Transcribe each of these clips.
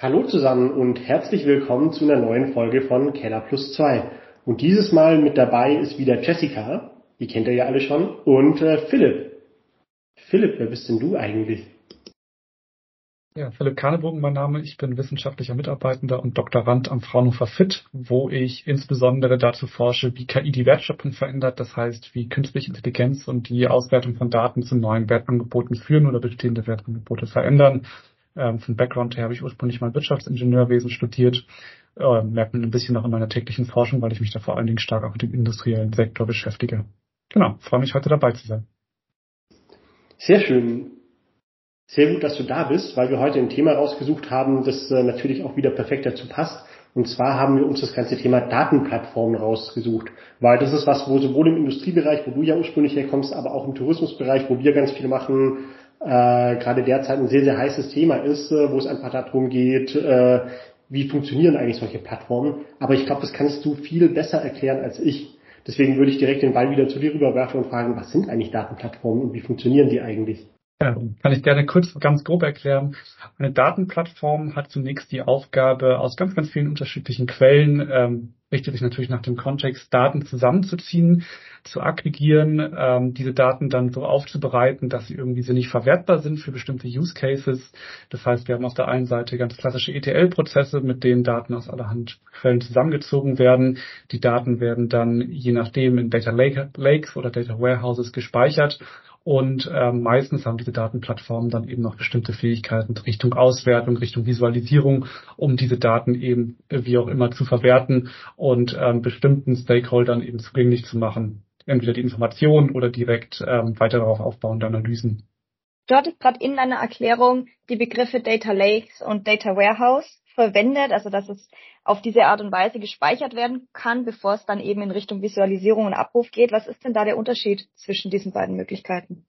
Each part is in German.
Hallo zusammen und herzlich willkommen zu einer neuen Folge von Keller Plus 2. Und dieses Mal mit dabei ist wieder Jessica, die kennt ihr ja alle schon, und äh, Philipp. Philipp, wer bist denn du eigentlich? Ja, Philipp Karnebogen mein Name. Ich bin wissenschaftlicher Mitarbeitender und Doktorand am Fraunhofer FIT, wo ich insbesondere dazu forsche, wie KI die Wertschöpfung verändert. Das heißt, wie künstliche Intelligenz und die Auswertung von Daten zu neuen Wertangeboten führen oder bestehende Wertangebote verändern. Ähm, vom Background her habe ich ursprünglich mal Wirtschaftsingenieurwesen studiert. Äh, merkt man ein bisschen noch in meiner täglichen Forschung, weil ich mich da vor allen Dingen stark auch mit dem industriellen Sektor beschäftige. Genau, freue mich heute dabei zu sein. Sehr schön. Sehr gut, dass du da bist, weil wir heute ein Thema rausgesucht haben, das äh, natürlich auch wieder perfekt dazu passt. Und zwar haben wir uns das ganze Thema Datenplattformen rausgesucht, weil das ist was, wo sowohl im Industriebereich, wo du ja ursprünglich herkommst, aber auch im Tourismusbereich, wo wir ganz viel machen, äh, gerade derzeit ein sehr, sehr heißes Thema ist, äh, wo es einfach darum geht, äh, wie funktionieren eigentlich solche Plattformen. Aber ich glaube, das kannst du viel besser erklären als ich. Deswegen würde ich direkt den Ball wieder zu dir rüberwerfen und fragen, was sind eigentlich Datenplattformen und wie funktionieren die eigentlich? Ja, kann ich gerne kurz ganz grob erklären. Eine Datenplattform hat zunächst die Aufgabe, aus ganz, ganz vielen unterschiedlichen Quellen, ähm, richtet sich natürlich nach dem Kontext, Daten zusammenzuziehen, zu aggregieren, ähm, diese Daten dann so aufzubereiten, dass sie irgendwie sinnig verwertbar sind für bestimmte Use Cases. Das heißt, wir haben auf der einen Seite ganz klassische ETL-Prozesse, mit denen Daten aus allerhand Quellen zusammengezogen werden. Die Daten werden dann je nachdem in Data Lake, Lakes oder Data Warehouses gespeichert und ähm, meistens haben diese Datenplattformen dann eben noch bestimmte Fähigkeiten Richtung Auswertung, Richtung Visualisierung, um diese Daten eben äh, wie auch immer zu verwerten und ähm, bestimmten Stakeholdern eben zugänglich zu machen. Entweder die Informationen oder direkt ähm, weiter darauf aufbauende Analysen. Du hattest gerade in deiner Erklärung die Begriffe Data Lakes und Data Warehouse verwendet, also dass es auf diese Art und Weise gespeichert werden kann, bevor es dann eben in Richtung Visualisierung und Abruf geht. Was ist denn da der Unterschied zwischen diesen beiden Möglichkeiten?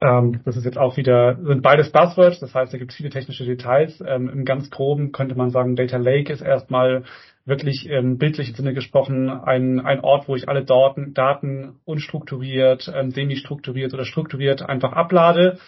Ähm, das ist jetzt auch wieder, sind beides Buzzwords, das heißt, da gibt es viele technische Details. Ähm, Im ganz groben könnte man sagen, Data Lake ist erstmal wirklich im bildlichen Sinne gesprochen ein, ein Ort, wo ich alle Daten, Daten unstrukturiert, ähm, semi-strukturiert oder strukturiert einfach ablade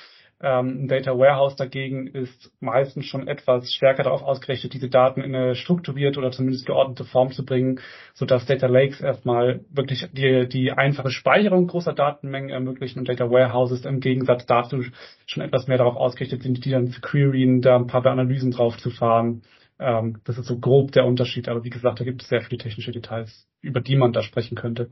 ähm, ein Data Warehouse dagegen ist meistens schon etwas stärker darauf ausgerichtet, diese Daten in eine strukturierte oder zumindest geordnete Form zu bringen, sodass Data Lakes erstmal wirklich die, die einfache Speicherung großer Datenmengen ermöglichen und Data Warehouses im Gegensatz dazu schon etwas mehr darauf ausgerichtet sind, die dann zu queryen, da ein paar Analysen drauf zu fahren. Ähm, das ist so grob der Unterschied, aber wie gesagt, da gibt es sehr viele technische Details, über die man da sprechen könnte.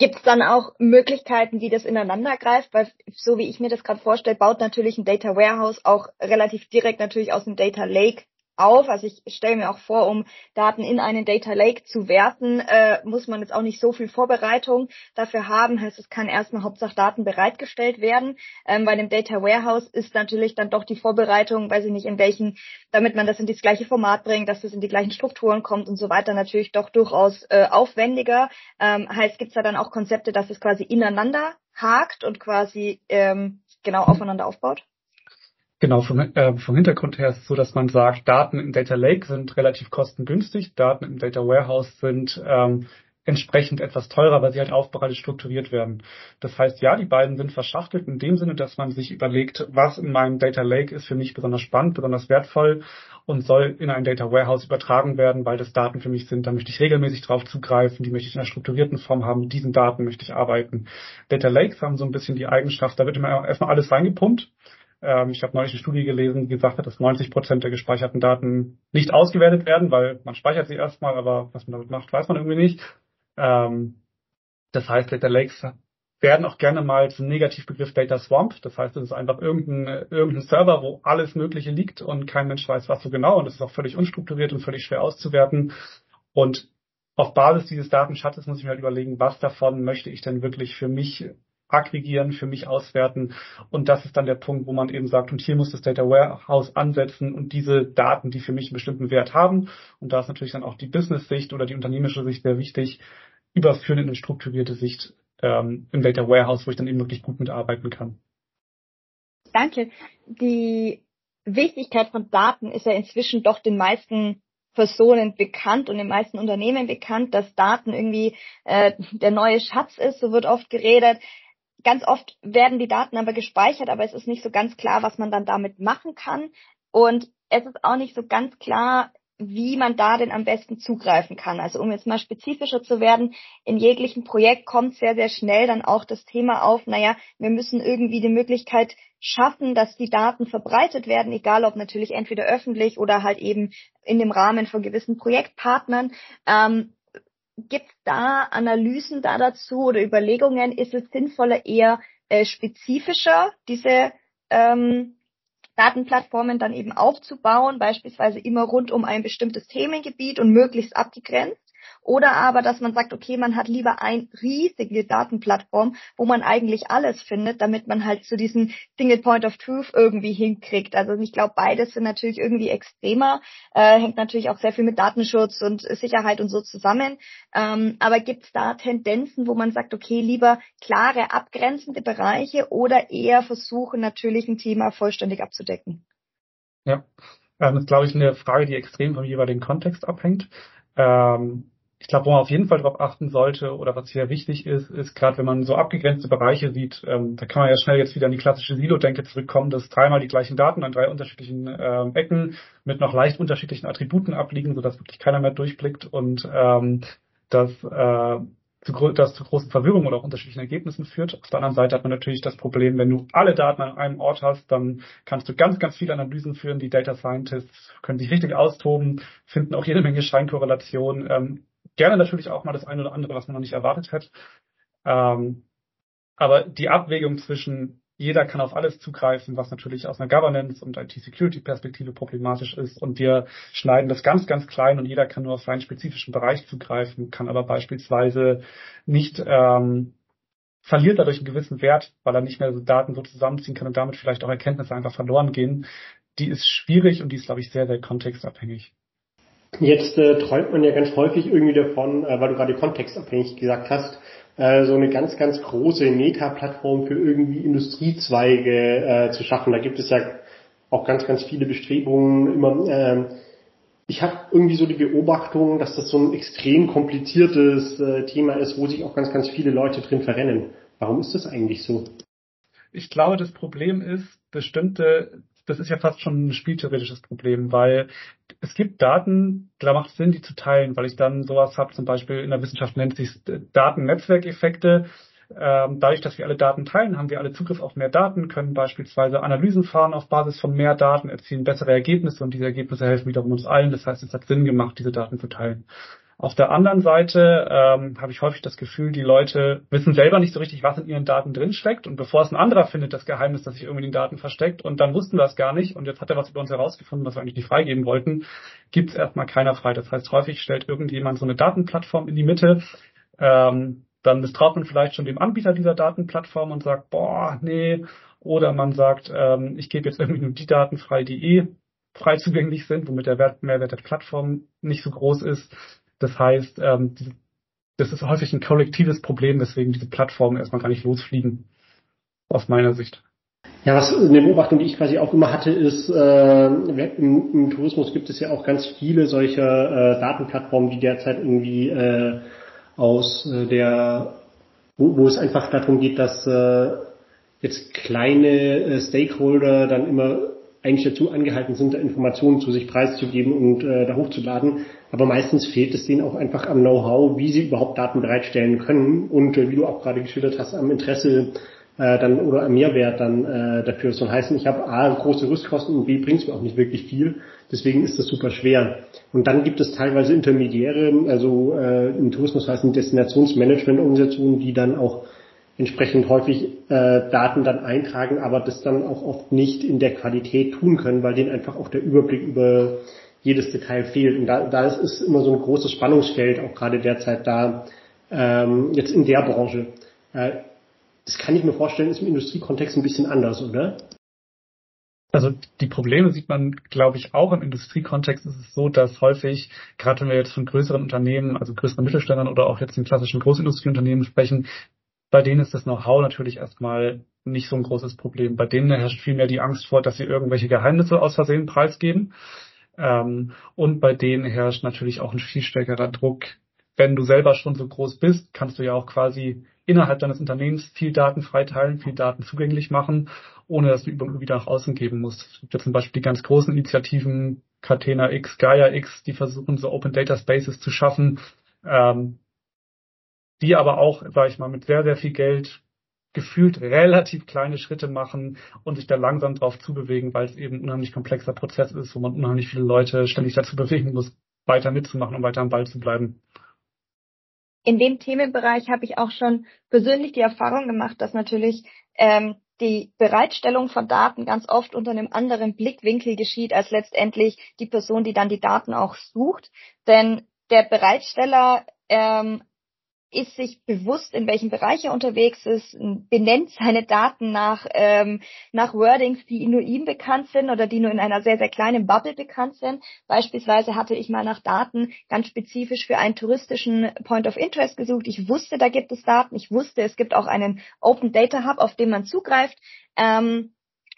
Gibt es dann auch Möglichkeiten, wie das ineinander greift? Weil so wie ich mir das gerade vorstelle, baut natürlich ein Data Warehouse auch relativ direkt natürlich aus dem Data Lake auf. Also ich stelle mir auch vor, um Daten in einen Data Lake zu werten, äh, muss man jetzt auch nicht so viel Vorbereitung dafür haben. Heißt, es kann erstmal Hauptsache Daten bereitgestellt werden. Ähm, bei dem Data Warehouse ist natürlich dann doch die Vorbereitung, weiß ich nicht, in welchen, damit man das in das gleiche Format bringt, dass es in die gleichen Strukturen kommt und so weiter, natürlich doch durchaus äh, aufwendiger. Ähm, heißt, gibt es da dann auch Konzepte, dass es quasi ineinander hakt und quasi ähm, genau aufeinander aufbaut? Genau, vom, äh, vom Hintergrund her ist es so, dass man sagt, Daten im Data Lake sind relativ kostengünstig, Daten im Data Warehouse sind ähm, entsprechend etwas teurer, weil sie halt aufbereitet strukturiert werden. Das heißt, ja, die beiden sind verschachtelt in dem Sinne, dass man sich überlegt, was in meinem Data Lake ist für mich besonders spannend, besonders wertvoll und soll in ein Data Warehouse übertragen werden, weil das Daten für mich sind. Da möchte ich regelmäßig drauf zugreifen, die möchte ich in einer strukturierten Form haben, mit diesen Daten möchte ich arbeiten. Data Lakes haben so ein bisschen die Eigenschaft, da wird immer erstmal alles reingepumpt ähm, ich habe neulich eine Studie gelesen, die gesagt hat, dass 90 Prozent der gespeicherten Daten nicht ausgewertet werden, weil man speichert sie erstmal, aber was man damit macht, weiß man irgendwie nicht. Ähm, das heißt, Data Lakes werden auch gerne mal zum Negativbegriff Data Swamp. Das heißt, es ist einfach irgendein, irgendein Server, wo alles Mögliche liegt und kein Mensch weiß, was so genau. Und es ist auch völlig unstrukturiert und völlig schwer auszuwerten. Und auf Basis dieses Datenschatzes muss ich mir halt überlegen, was davon möchte ich denn wirklich für mich aggregieren, für mich auswerten. Und das ist dann der Punkt, wo man eben sagt, und hier muss das Data Warehouse ansetzen und diese Daten, die für mich einen bestimmten Wert haben, und da ist natürlich dann auch die Business-Sicht oder die unternehmerische Sicht sehr wichtig, überführen in eine strukturierte Sicht ähm, im Data Warehouse, wo ich dann eben wirklich gut mitarbeiten kann. Danke. Die Wichtigkeit von Daten ist ja inzwischen doch den meisten Personen bekannt und den meisten Unternehmen bekannt, dass Daten irgendwie äh, der neue Schatz ist, so wird oft geredet ganz oft werden die Daten aber gespeichert, aber es ist nicht so ganz klar, was man dann damit machen kann. Und es ist auch nicht so ganz klar, wie man da denn am besten zugreifen kann. Also um jetzt mal spezifischer zu werden, in jeglichem Projekt kommt sehr, sehr schnell dann auch das Thema auf, naja, wir müssen irgendwie die Möglichkeit schaffen, dass die Daten verbreitet werden, egal ob natürlich entweder öffentlich oder halt eben in dem Rahmen von gewissen Projektpartnern. Ähm, Gibt es da Analysen da dazu oder Überlegungen? Ist es sinnvoller, eher äh, spezifischer diese ähm, Datenplattformen dann eben aufzubauen, beispielsweise immer rund um ein bestimmtes Themengebiet und möglichst abgegrenzt? Oder aber, dass man sagt, okay, man hat lieber eine riesige Datenplattform, wo man eigentlich alles findet, damit man halt zu diesem Single Point of Truth irgendwie hinkriegt. Also ich glaube, beides sind natürlich irgendwie extremer, äh, hängt natürlich auch sehr viel mit Datenschutz und Sicherheit und so zusammen. Ähm, aber gibt es da Tendenzen, wo man sagt, okay, lieber klare, abgrenzende Bereiche oder eher versuchen, natürlich ein Thema vollständig abzudecken? Ja, ähm, das ist, glaube ich, eine Frage, die extrem vom jeweiligen Kontext abhängt. Ähm, ich glaube, wo man auf jeden Fall darauf achten sollte oder was hier wichtig ist, ist gerade, wenn man so abgegrenzte Bereiche sieht, ähm, da kann man ja schnell jetzt wieder in die klassische Silo-Denke zurückkommen, dass dreimal die gleichen Daten an drei unterschiedlichen ähm, Ecken mit noch leicht unterschiedlichen Attributen abliegen, sodass wirklich keiner mehr durchblickt und ähm, dass äh, zu, das zu großen Verwirrungen oder auch unterschiedlichen Ergebnissen führt. Auf der anderen Seite hat man natürlich das Problem, wenn du alle Daten an einem Ort hast, dann kannst du ganz, ganz viele Analysen führen. Die Data Scientists können sich richtig austoben, finden auch jede Menge Scheinkorrelationen. Ähm, gerne natürlich auch mal das eine oder andere, was man noch nicht erwartet hat. Ähm, aber die Abwägung zwischen jeder kann auf alles zugreifen, was natürlich aus einer Governance und IT-Security-Perspektive problematisch ist. Und wir schneiden das ganz, ganz klein und jeder kann nur auf seinen spezifischen Bereich zugreifen, kann aber beispielsweise nicht ähm, verliert dadurch einen gewissen Wert, weil er nicht mehr so Daten so zusammenziehen kann und damit vielleicht auch Erkenntnisse einfach verloren gehen. Die ist schwierig und die ist, glaube ich, sehr, sehr kontextabhängig. Jetzt äh, träumt man ja ganz häufig irgendwie davon, äh, weil du gerade kontextabhängig gesagt hast, äh, so eine ganz, ganz große Meta-Plattform für irgendwie Industriezweige äh, zu schaffen. Da gibt es ja auch ganz, ganz viele Bestrebungen immer. Äh, ich habe irgendwie so die Beobachtung, dass das so ein extrem kompliziertes äh, Thema ist, wo sich auch ganz, ganz viele Leute drin verrennen. Warum ist das eigentlich so? Ich glaube, das Problem ist, bestimmte das ist ja fast schon ein spieltheoretisches Problem, weil es gibt Daten, da macht es Sinn, die zu teilen, weil ich dann sowas habe, zum Beispiel in der Wissenschaft nennt sich Datennetzwerkeffekte. Ähm, dadurch, dass wir alle Daten teilen, haben wir alle Zugriff auf mehr Daten, können beispielsweise Analysen fahren auf Basis von mehr Daten, erzielen bessere Ergebnisse und diese Ergebnisse helfen wiederum uns allen. Das heißt, es hat Sinn gemacht, diese Daten zu teilen. Auf der anderen Seite ähm, habe ich häufig das Gefühl, die Leute wissen selber nicht so richtig, was in ihren Daten drinsteckt. Und bevor es ein anderer findet, das Geheimnis, das sich irgendwie in den Daten versteckt, und dann wussten wir es gar nicht, und jetzt hat er was über uns herausgefunden, was wir eigentlich nicht freigeben wollten, gibt es erstmal keiner frei. Das heißt, häufig stellt irgendjemand so eine Datenplattform in die Mitte. Ähm, dann misstraut man vielleicht schon dem Anbieter dieser Datenplattform und sagt, boah, nee. Oder man sagt, ähm, ich gebe jetzt irgendwie nur die Daten frei, die eh frei zugänglich sind, womit der Wert, Mehrwert der Plattform nicht so groß ist. Das heißt, ähm, das ist häufig ein kollektives Problem, weswegen diese Plattformen erstmal gar nicht losfliegen, aus meiner Sicht. Ja, was eine Beobachtung, die ich quasi auch immer hatte, ist, äh, im, im Tourismus gibt es ja auch ganz viele solcher äh, Datenplattformen, die derzeit irgendwie äh, aus äh, der, wo, wo es einfach darum geht, dass äh, jetzt kleine äh, Stakeholder dann immer eigentlich dazu angehalten sind, da Informationen zu sich preiszugeben und äh, da hochzuladen. Aber meistens fehlt es denen auch einfach am Know-how, wie sie überhaupt Daten bereitstellen können und äh, wie du auch gerade geschildert hast, am Interesse äh, dann oder am Mehrwert dann äh, dafür. Soll heißen, ich habe A, große Rüstkosten und B, bringt es mir auch nicht wirklich viel. Deswegen ist das super schwer. Und dann gibt es teilweise Intermediäre, also äh, im Tourismus heißen Destinationsmanagement-Organisationen, die dann auch entsprechend häufig äh, Daten dann eintragen, aber das dann auch oft nicht in der Qualität tun können, weil denen einfach auch der Überblick über jedes Detail fehlt. Und da, da ist immer so ein großes Spannungsfeld auch gerade derzeit da, ähm, jetzt in der Branche. Äh, das kann ich mir vorstellen, ist im Industriekontext ein bisschen anders, oder? Also die Probleme sieht man, glaube ich, auch im Industriekontext ist es so, dass häufig, gerade wenn wir jetzt von größeren Unternehmen, also größeren Mittelständern oder auch jetzt den klassischen Großindustrieunternehmen sprechen, bei denen ist das Know-how natürlich erstmal nicht so ein großes Problem. Bei denen herrscht vielmehr die Angst vor, dass sie irgendwelche Geheimnisse aus Versehen preisgeben. Ähm, und bei denen herrscht natürlich auch ein viel stärkerer Druck. Wenn du selber schon so groß bist, kannst du ja auch quasi innerhalb deines Unternehmens viel Daten freiteilen, viel Daten zugänglich machen, ohne dass du irgendwie nach außen geben musst. Es gibt ja zum Beispiel die ganz großen Initiativen, Catena X, Gaia X, die versuchen so Open Data Spaces zu schaffen, ähm, die aber auch, sage ich mal, mit sehr, sehr viel Geld gefühlt relativ kleine Schritte machen und sich da langsam drauf zubewegen, weil es eben ein unheimlich komplexer Prozess ist, wo man unheimlich viele Leute ständig dazu bewegen muss, weiter mitzumachen und weiter am Ball zu bleiben. In dem Themenbereich habe ich auch schon persönlich die Erfahrung gemacht, dass natürlich ähm, die Bereitstellung von Daten ganz oft unter einem anderen Blickwinkel geschieht als letztendlich die Person, die dann die Daten auch sucht. Denn der Bereitsteller ähm, ist sich bewusst, in welchem Bereich er unterwegs ist, benennt seine Daten nach, ähm, nach Wordings, die nur ihm bekannt sind oder die nur in einer sehr, sehr kleinen Bubble bekannt sind. Beispielsweise hatte ich mal nach Daten ganz spezifisch für einen touristischen Point of Interest gesucht. Ich wusste, da gibt es Daten. Ich wusste, es gibt auch einen Open Data Hub, auf den man zugreift. Ähm,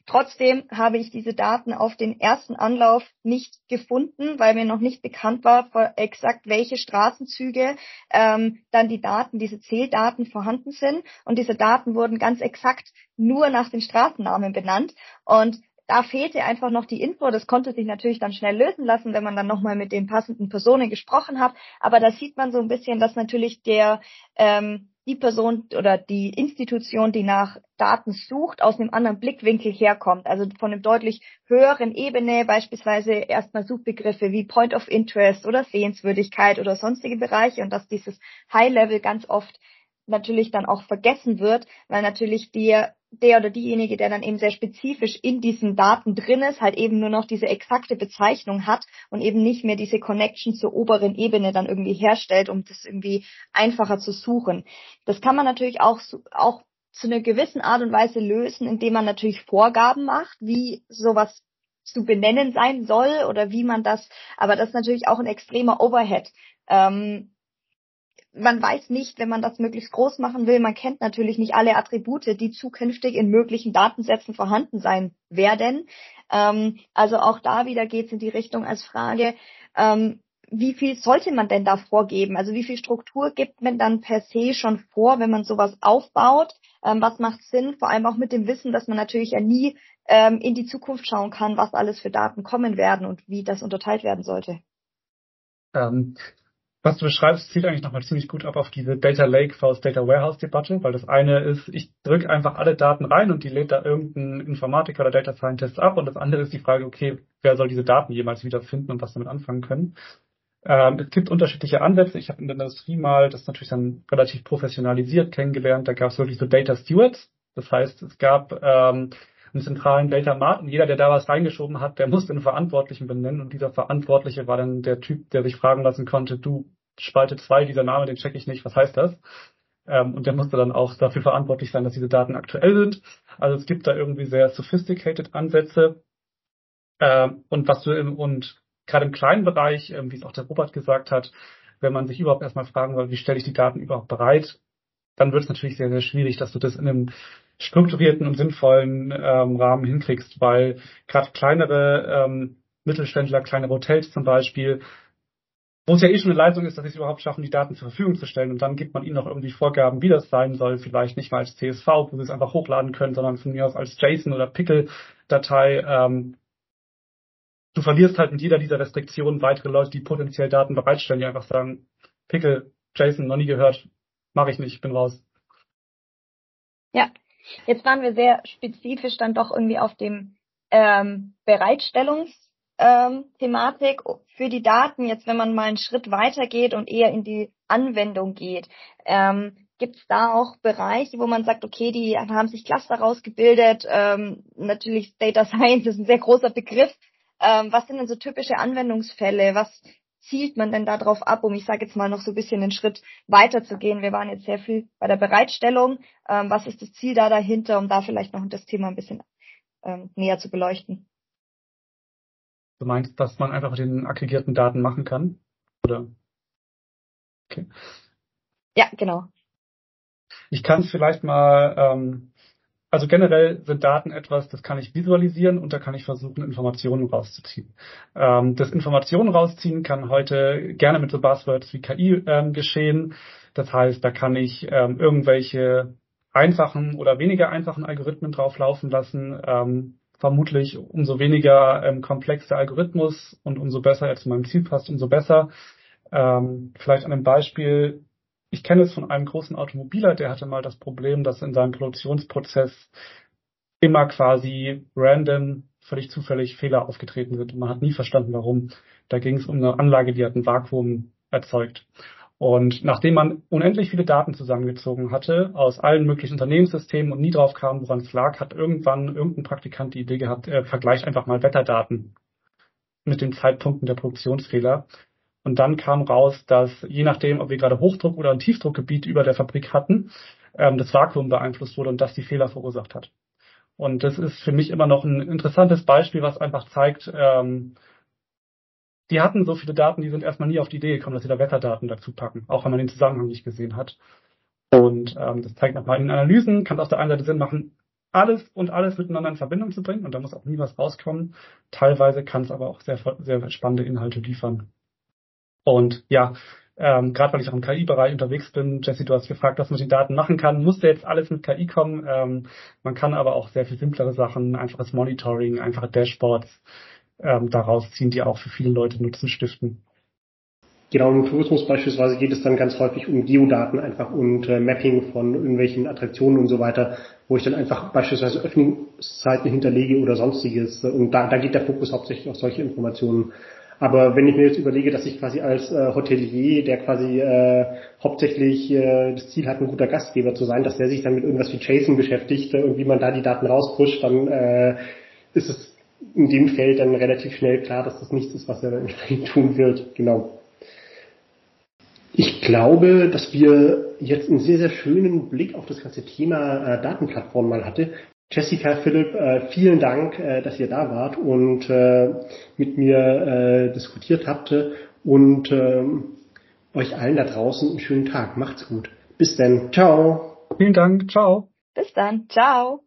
Trotzdem habe ich diese Daten auf den ersten Anlauf nicht gefunden, weil mir noch nicht bekannt war, exakt welche Straßenzüge ähm, dann die Daten, diese Zähldaten vorhanden sind. Und diese Daten wurden ganz exakt nur nach den Straßennamen benannt. Und da fehlte einfach noch die Info. Das konnte sich natürlich dann schnell lösen lassen, wenn man dann nochmal mit den passenden Personen gesprochen hat. Aber da sieht man so ein bisschen, dass natürlich der ähm, die Person oder die Institution, die nach Daten sucht, aus einem anderen Blickwinkel herkommt. Also von einem deutlich höheren Ebene, beispielsweise erstmal Suchbegriffe wie Point of Interest oder Sehenswürdigkeit oder sonstige Bereiche und dass dieses High Level ganz oft natürlich dann auch vergessen wird, weil natürlich der, der oder diejenige, der dann eben sehr spezifisch in diesen Daten drin ist, halt eben nur noch diese exakte Bezeichnung hat und eben nicht mehr diese Connection zur oberen Ebene dann irgendwie herstellt, um das irgendwie einfacher zu suchen. Das kann man natürlich auch, auch zu einer gewissen Art und Weise lösen, indem man natürlich Vorgaben macht, wie sowas zu benennen sein soll oder wie man das, aber das ist natürlich auch ein extremer Overhead. Ähm, man weiß nicht, wenn man das möglichst groß machen will, man kennt natürlich nicht alle Attribute, die zukünftig in möglichen Datensätzen vorhanden sein werden. Ähm, also auch da wieder geht es in die Richtung als Frage, ähm, wie viel sollte man denn da vorgeben? Also wie viel Struktur gibt man dann per se schon vor, wenn man sowas aufbaut? Ähm, was macht Sinn? Vor allem auch mit dem Wissen, dass man natürlich ja nie ähm, in die Zukunft schauen kann, was alles für Daten kommen werden und wie das unterteilt werden sollte. Ähm, was du beschreibst, zielt eigentlich nochmal ziemlich gut ab auf diese Data Lake vs. Data Warehouse Debatte, weil das eine ist, ich drücke einfach alle Daten rein und die lädt da irgendein Informatiker oder Data Scientist ab und das andere ist die Frage, okay, wer soll diese Daten jemals wiederfinden und was damit anfangen können. Ähm, es gibt unterschiedliche Ansätze. Ich habe in der Industrie mal das natürlich dann relativ professionalisiert kennengelernt. Da gab es wirklich so Data Stewards. Das heißt, es gab ähm, einen zentralen Mart und jeder, der da was reingeschoben hat, der musste einen Verantwortlichen benennen und dieser Verantwortliche war dann der Typ, der sich fragen lassen konnte, du, Spalte 2, dieser Name, den check ich nicht, was heißt das? Ähm, und der musste dann auch dafür verantwortlich sein, dass diese Daten aktuell sind. Also es gibt da irgendwie sehr sophisticated Ansätze. Ähm, und was du im, und gerade im kleinen Bereich, ähm, wie es auch der Robert gesagt hat, wenn man sich überhaupt erstmal fragen will, wie stelle ich die Daten überhaupt bereit, dann wird es natürlich sehr, sehr schwierig, dass du das in einem strukturierten und sinnvollen ähm, Rahmen hinkriegst, weil gerade kleinere ähm, Mittelständler, kleinere Hotels zum Beispiel, wo es ja eh schon eine Leistung ist, dass sie es überhaupt schaffen, die Daten zur Verfügung zu stellen und dann gibt man ihnen noch irgendwie Vorgaben, wie das sein soll, vielleicht nicht mal als CSV, wo sie es einfach hochladen können, sondern von mir aus als JSON oder Pickle-Datei. Ähm, du verlierst halt mit jeder dieser Restriktionen weitere Leute, die potenziell Daten bereitstellen, die einfach sagen, Pickle, JSON, noch nie gehört, mache ich nicht, bin raus. Ja, jetzt waren wir sehr spezifisch dann doch irgendwie auf dem ähm, Bereitstellungsthematik ähm, für die Daten. Jetzt, wenn man mal einen Schritt weiter geht und eher in die Anwendung geht, ähm, gibt es da auch Bereiche, wo man sagt, okay, die haben sich Cluster rausgebildet. Ähm, natürlich Data Science ist ein sehr großer Begriff. Ähm, was sind denn so typische Anwendungsfälle? Was zielt man denn darauf ab, um ich sage jetzt mal noch so ein bisschen einen Schritt weiter zu gehen? Wir waren jetzt sehr viel bei der Bereitstellung. Ähm, was ist das Ziel da dahinter, um da vielleicht noch das Thema ein bisschen ähm, näher zu beleuchten? Du meinst, dass man einfach mit den aggregierten Daten machen kann? Oder? Okay. Ja, genau. Ich kann es vielleicht mal ähm, also generell sind Daten etwas, das kann ich visualisieren und da kann ich versuchen, Informationen rauszuziehen. Ähm, das Informationen rausziehen kann heute gerne mit so Buzzwords wie KI ähm, geschehen. Das heißt, da kann ich ähm, irgendwelche einfachen oder weniger einfachen Algorithmen drauflaufen lassen. Ähm, vermutlich umso weniger ähm, komplex der Algorithmus und umso besser er zu meinem Ziel passt, umso besser. Ähm, vielleicht an einem Beispiel, ich kenne es von einem großen Automobiler, der hatte mal das Problem, dass in seinem Produktionsprozess immer quasi random, völlig zufällig Fehler aufgetreten sind und man hat nie verstanden, warum. Da ging es um eine Anlage, die hat ein Vakuum erzeugt. Und nachdem man unendlich viele Daten zusammengezogen hatte aus allen möglichen Unternehmenssystemen und nie drauf kam, woran es lag, hat irgendwann irgendein Praktikant die Idee gehabt, er vergleicht einfach mal Wetterdaten mit den Zeitpunkten der Produktionsfehler. Und dann kam raus, dass je nachdem, ob wir gerade Hochdruck oder ein Tiefdruckgebiet über der Fabrik hatten, ähm, das Vakuum beeinflusst wurde und das die Fehler verursacht hat. Und das ist für mich immer noch ein interessantes Beispiel, was einfach zeigt, ähm, die hatten so viele Daten, die sind erstmal nie auf die Idee gekommen, dass sie da Wetterdaten dazu packen, auch wenn man den Zusammenhang nicht gesehen hat. Und ähm, das zeigt nochmal in Analysen, kann es auf der einen Seite Sinn machen, alles und alles miteinander in Verbindung zu bringen und da muss auch nie was rauskommen. Teilweise kann es aber auch sehr, sehr spannende Inhalte liefern. Und ja, ähm, gerade weil ich auch im KI-Bereich unterwegs bin, Jesse, du hast gefragt, was man mit den Daten machen kann. Musste jetzt alles mit KI kommen. Ähm, man kann aber auch sehr viel simplere Sachen, einfaches Monitoring, einfache Dashboards ähm, daraus ziehen, die auch für viele Leute Nutzen stiften. Genau, im Tourismus beispielsweise geht es dann ganz häufig um Geodaten einfach und äh, Mapping von irgendwelchen Attraktionen und so weiter, wo ich dann einfach beispielsweise Öffnungszeiten hinterlege oder sonstiges. Und da, da geht der Fokus hauptsächlich auf solche Informationen. Aber wenn ich mir jetzt überlege, dass ich quasi als äh, Hotelier, der quasi äh, hauptsächlich äh, das Ziel hat, ein guter Gastgeber zu sein, dass der sich dann mit irgendwas wie Chasing beschäftigt äh, und wie man da die Daten rauspusht, dann äh, ist es in dem Feld dann relativ schnell klar, dass das nichts ist, was er entsprechend tun wird. Genau. Ich glaube, dass wir jetzt einen sehr, sehr schönen Blick auf das ganze Thema äh, Datenplattform mal hatte. Jessica, Philipp, äh, vielen Dank, äh, dass ihr da wart und äh, mit mir äh, diskutiert habt und äh, euch allen da draußen einen schönen Tag. Macht's gut. Bis dann. Ciao. Vielen Dank. Ciao. Bis dann. Ciao.